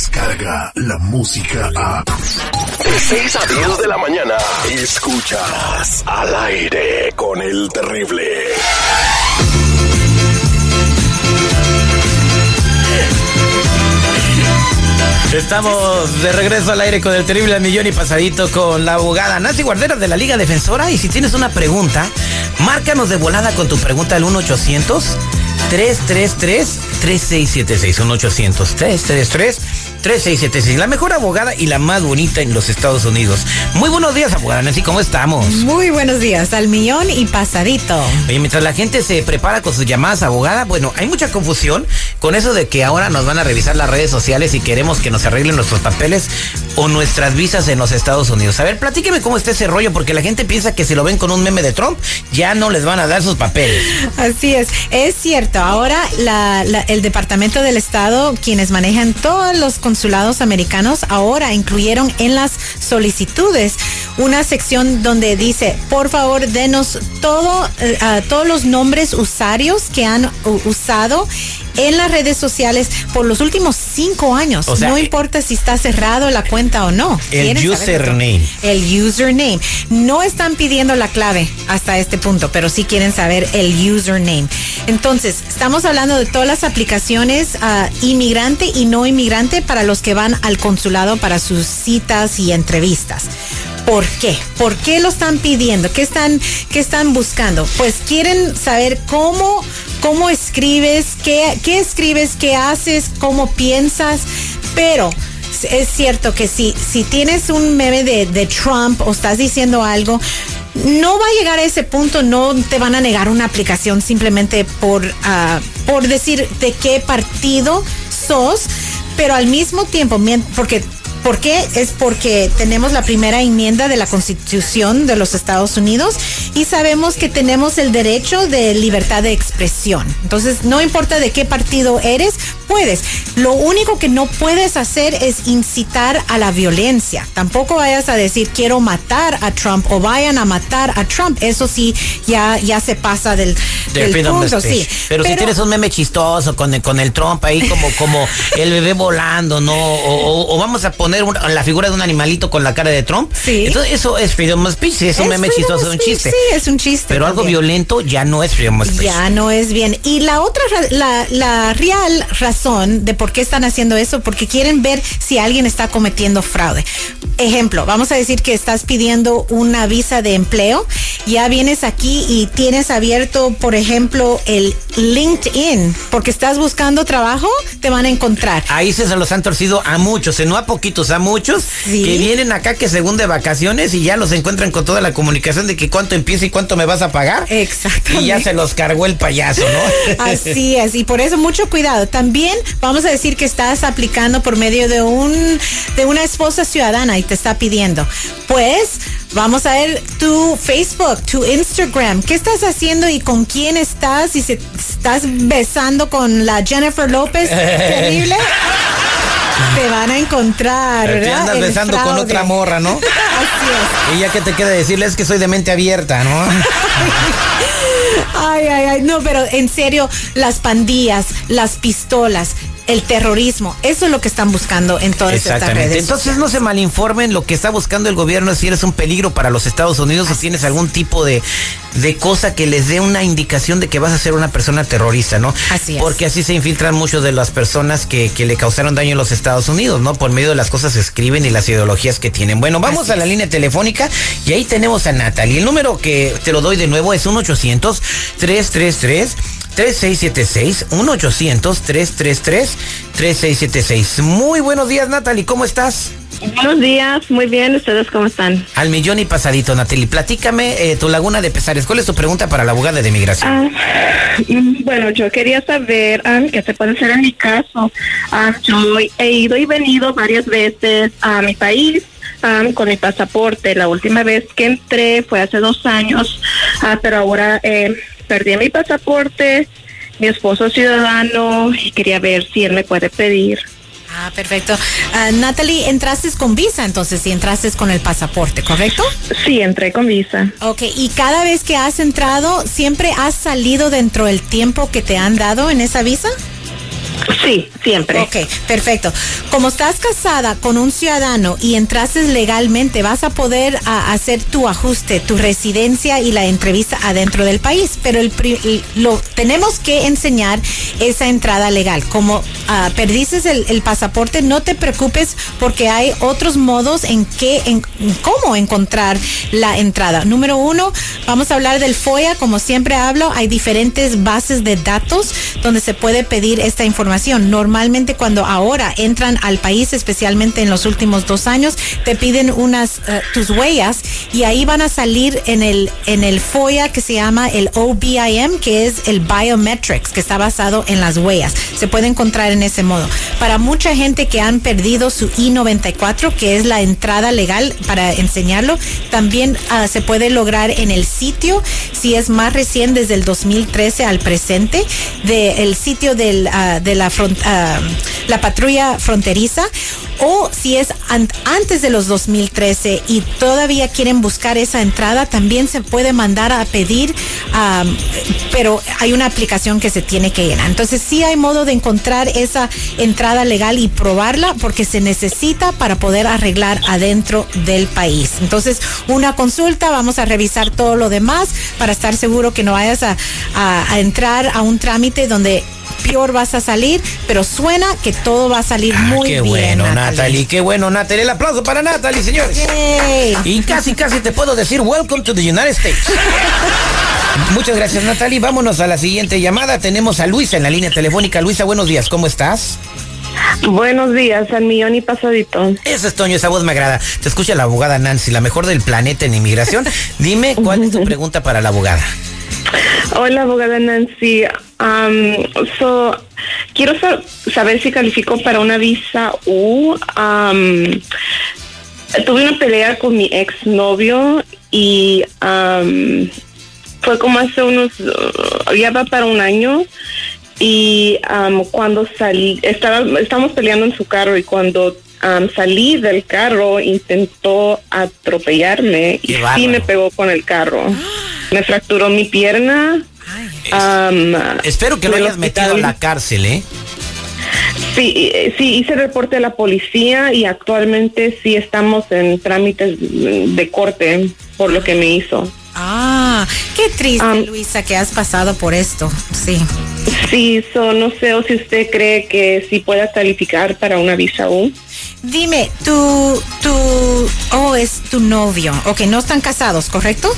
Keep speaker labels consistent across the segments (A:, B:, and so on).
A: música, la música a...
B: De 6 a 10 de la mañana, escuchas al aire con el terrible.
C: Estamos de regreso al aire con el terrible al millón y pasadito con la abogada Nancy Guardera de la Liga Defensora. Y si tienes una pregunta, márcanos de volada con tu pregunta al 1-800-333-3676. 1-800-333. 3676, la mejor abogada y la más bonita en los Estados Unidos. Muy buenos días, abogada Nancy, ¿cómo estamos?
D: Muy buenos días, al millón y pasadito.
C: Oye, mientras la gente se prepara con sus llamadas, abogada, bueno, hay mucha confusión con eso de que ahora nos van a revisar las redes sociales y queremos que nos arreglen nuestros papeles o nuestras visas en los Estados Unidos. A ver, platíqueme cómo está ese rollo, porque la gente piensa que si lo ven con un meme de Trump, ya no les van a dar sus papeles.
D: Así es, es cierto. Ahora la, la, el Departamento del Estado, quienes manejan todos los consulados americanos ahora incluyeron en las solicitudes una sección donde dice, por favor, denos todo, uh, todos los nombres usuarios que han usado en las redes sociales por los últimos cinco años. O sea, no importa si está cerrado la cuenta o no.
C: El username.
D: El username. No están pidiendo la clave hasta este punto, pero sí quieren saber el username. Entonces, estamos hablando de todas las aplicaciones uh, inmigrante y no inmigrante para los que van al consulado para sus citas y entrevistas. ¿Por qué? ¿Por qué lo están pidiendo? ¿Qué están, qué están buscando? Pues quieren saber cómo, cómo escribes, qué, qué escribes, qué haces, cómo piensas, pero es cierto que si, si tienes un meme de, de Trump o estás diciendo algo, no va a llegar a ese punto, no te van a negar una aplicación simplemente por, uh, por decir de qué partido sos, pero al mismo tiempo, porque ¿Por qué? Es porque tenemos la primera enmienda de la Constitución de los Estados Unidos y sabemos que tenemos el derecho de libertad de expresión. Entonces, no importa de qué partido eres, puedes. Lo único que no puedes hacer es incitar a la violencia. Tampoco vayas a decir quiero matar a Trump o vayan a matar a Trump. Eso sí, ya, ya se pasa del, del punto, sí.
C: Pero, Pero, si tienes un meme chistoso con el, con el Trump ahí como, como el bebé volando, ¿no? O, o, o vamos a poner una, la figura de un animalito con la cara de Trump.
D: Sí.
C: Entonces, eso es freedom of speech, es un
D: Es
C: meme chistoso,
D: of
C: un chiste.
D: sí, es un chiste
C: Pero algo
D: también.
C: violento ya no es freedom of speech.
D: Ya no es bien. Y la otra, ra- la, la real razón de por qué están haciendo eso, porque quieren ver si alguien está cometiendo fraude. Ejemplo, vamos a decir que estás pidiendo una visa de empleo, ya vienes aquí y tienes abierto, por ejemplo, el LinkedIn, porque estás buscando trabajo, te van a encontrar.
C: Ahí se, los han torcido a muchos, no a poquitos, a muchos,
D: Sí.
C: que vienen acá que según de vacaciones y ya los encuentran con toda la comunicación de que cuánto empieza y cuánto me vas a pagar.
D: Exactamente.
C: Y ya se los cargó el payaso, ¿no?
D: Así es, y por eso mucho cuidado. También vamos a decir que estás aplicando por medio de un de una esposa ciudadana y te está pidiendo. Pues vamos a ver tu Facebook, tu Instagram, qué estás haciendo y con quién estás y si estás besando con la Jennifer López, terrible. Te van a encontrar,
C: Te
D: ¿verdad?
C: andas besando con otra morra, ¿no?
D: Así es.
C: Y ya que te queda decirles que soy de mente abierta, ¿no?
D: Ay, ay, ay, no, pero en serio, las pandillas, las pistolas, el terrorismo, eso es lo que están buscando en todas estas redes.
C: Entonces no se malinformen, lo que está buscando el gobierno es si eres un peligro para los Estados Unidos o tienes algún tipo de, de cosa que les dé una indicación de que vas a ser una persona terrorista, ¿no?
D: Así es.
C: Porque así se infiltran muchos de las personas que, que le causaron daño en los Estados Unidos, ¿no? Por medio de las cosas que escriben y las ideologías que tienen. Bueno, vamos
D: Así
C: a la
D: es.
C: línea telefónica y ahí tenemos a Natalie. El número que te lo doy de nuevo es 1 800 333 3676 1 800 333 3676 Muy buenos días, Natalie, ¿cómo estás?
E: Buenos días, muy bien, ¿ustedes cómo están?
C: Al millón y pasadito, Natalie. Platícame eh, tu laguna de pesares. ¿Cuál es tu pregunta para la abogada de migración?
E: Ah, mm, bueno, yo quería saber ah, qué se puede hacer en mi caso. Ah, yo he ido y venido varias veces a mi país ah, con mi pasaporte. La última vez que entré fue hace dos años, ah, pero ahora eh, perdí mi pasaporte. Mi esposo es ciudadano y quería ver si él me puede pedir.
D: Ah, perfecto. Ah, Natalie, entraste con visa, entonces, si entraste con el pasaporte, ¿correcto?
E: Sí, entré con visa.
D: Ok, y cada vez que has entrado, ¿siempre has salido dentro del tiempo que te han dado en esa visa?
E: Sí, siempre.
D: Ok, perfecto. Como estás casada con un ciudadano y entraste legalmente, vas a poder a, hacer tu ajuste, tu residencia y la entrevista adentro del país. Pero el, lo tenemos que enseñar esa entrada legal. Como uh, perdices el, pasaporte, no te preocupes porque hay otros modos en en, cómo encontrar la entrada. Número uno, vamos a hablar del FOIA. Como siempre hablo, hay diferentes bases de datos donde se puede pedir esta información. Normalmente cuando ahora entran al país, especialmente en los últimos dos años, te piden unas uh, tus huellas y ahí van a salir en el en el FOIA que se llama el OBIM, que es el biometrics, que está basado en las huellas. Se puede encontrar en ese modo. Para mucha gente que han perdido su I-94, que es la entrada legal para enseñarlo, también uh, se puede lograr en el sitio, si es más recién desde el 2013 al presente, del el sitio del, uh, de la, front, la patrulla fronteriza o si es an antes de los 2013 y todavía quieren buscar esa entrada, también se puede mandar a pedir, um, pero hay una aplicación que se tiene que llenar. Entonces sí hay modo de encontrar esa entrada legal y probarla porque se necesita para poder arreglar adentro del país. Entonces una consulta, vamos a revisar todo lo demás para estar seguro que no vayas a, a, a entrar a un trámite donde peor vas a salir, pero suena que todo va a salir
C: Ah,
D: muy
C: qué
D: bien.
C: bueno,
D: Natalie.
C: Natalie. Qué bueno, Natalie. El aplauso para Natalie, señores.
D: Yay.
C: Y casi, casi te puedo decir, welcome to the United States. Muchas gracias, Natalie. Vámonos a la siguiente llamada. Tenemos a Luisa en la línea telefónica. Luisa, buenos días. ¿Cómo estás?
E: Buenos días, al millón y pasadito.
C: Eso es Toño, esa voz me agrada. Te escucha la abogada Nancy, la mejor del planeta en inmigración. Dime, ¿cuál es tu pregunta para la abogada?
E: Hola, abogada Nancy. Um, so, quiero sa- saber si califico para una visa U. Um, tuve una pelea con mi exnovio y um, fue como hace unos, uh, ya va para un año. Y um, cuando salí, estaba, estábamos peleando en su carro y cuando um, salí del carro intentó atropellarme y sí me pegó con el carro. Me fracturó mi pierna. um,
C: Espero que lo hayas metido
E: hospital.
C: la cárcel, ¿eh?
E: Sí, eh, sí, hice reporte a la policía y actualmente sí estamos en trámites de corte por lo que me hizo.
D: Ah, qué triste,
E: Um,
D: Luisa, que has pasado por esto. Sí.
E: Sí, so, no sé o si usted cree que sí pueda calificar para una visa U.
D: Dime, tu, tu, oh, es tu novio. Ok, no están casados, ¿correcto?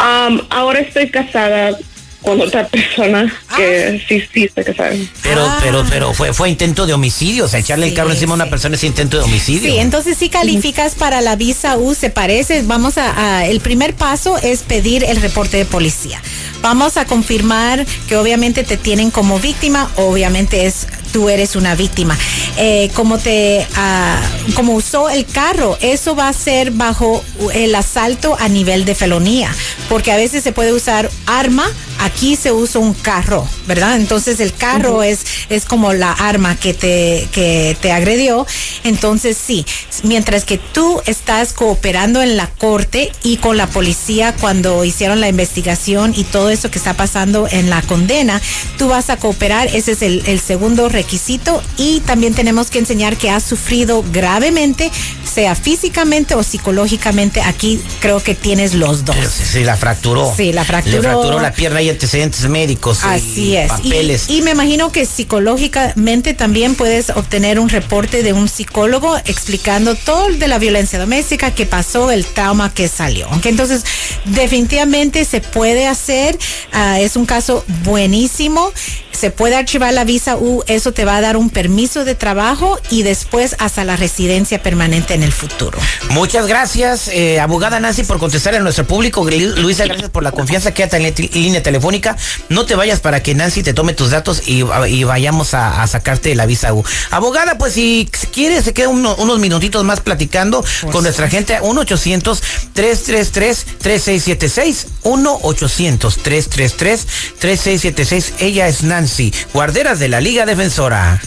E: Um, ahora estoy casada con otra persona que sí, sí estoy casada.
C: Pero,
D: Ah.
C: pero, pero fue, fue intento de homicidio. O sea, echarle el carro encima a una persona es intento de homicidio.
D: Sí, entonces sí calificas para la visa U, se parece. Vamos a, a- el primer paso es pedir el reporte de policía. Vamos a confirmar que obviamente te tienen como víctima, obviamente es tú eres una víctima. Eh, como te, ah, como usó el carro, eso va a ser bajo el asalto a nivel de felonía, porque a veces se puede usar arma, aquí se usa un carro, ¿verdad? Entonces el carro es, es como la arma que te, que te agredió. Entonces sí, mientras que tú estás cooperando en la corte y con la policía cuando hicieron la investigación y todo eso que está pasando en la condena, tú vas a cooperar, ese es el, el segundo requisito y también tenemos que enseñar que has sufrido gravemente, sea físicamente o psicológicamente, aquí creo que tienes los dos.
C: Pero sí, la fracturó.
D: Sí, la fracturó.
C: Le fracturó la pierna y antecedentes médicos. y
D: Así es. Y-
C: Papeles.
D: Y, me imagino que psicológicamente también puedes obtener un reporte de un psicólogo explicando todo de la violencia doméstica que pasó, el trauma que salió. ¿ok? Entonces, definitivamente se puede hacer. ah, es un caso buenísimo. Se puede archivar la visa U. Eso te va a dar un permiso de trabajo y después hasta la residencia permanente en el futuro.
C: Muchas gracias, eh, abogada Nancy, por contestar a nuestro público. Lu- Luisa, gracias por la confianza. Quédate en la ti- línea telefónica. No te vayas para que Nancy te tome tus datos y, y vayamos a, a sacarte la visa U. Abogada, pues si quieres, se queda uno- unos minutitos más platicando con nuestra gente. 1-800-333-3676. 1-800-333-3676. Ella es Nancy, guarderas de la Liga Defensora.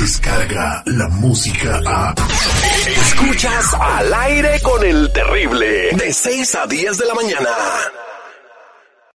A: Descarga la música a.
B: Escuchas al aire con el terrible. De 6 a 10 de la mañana.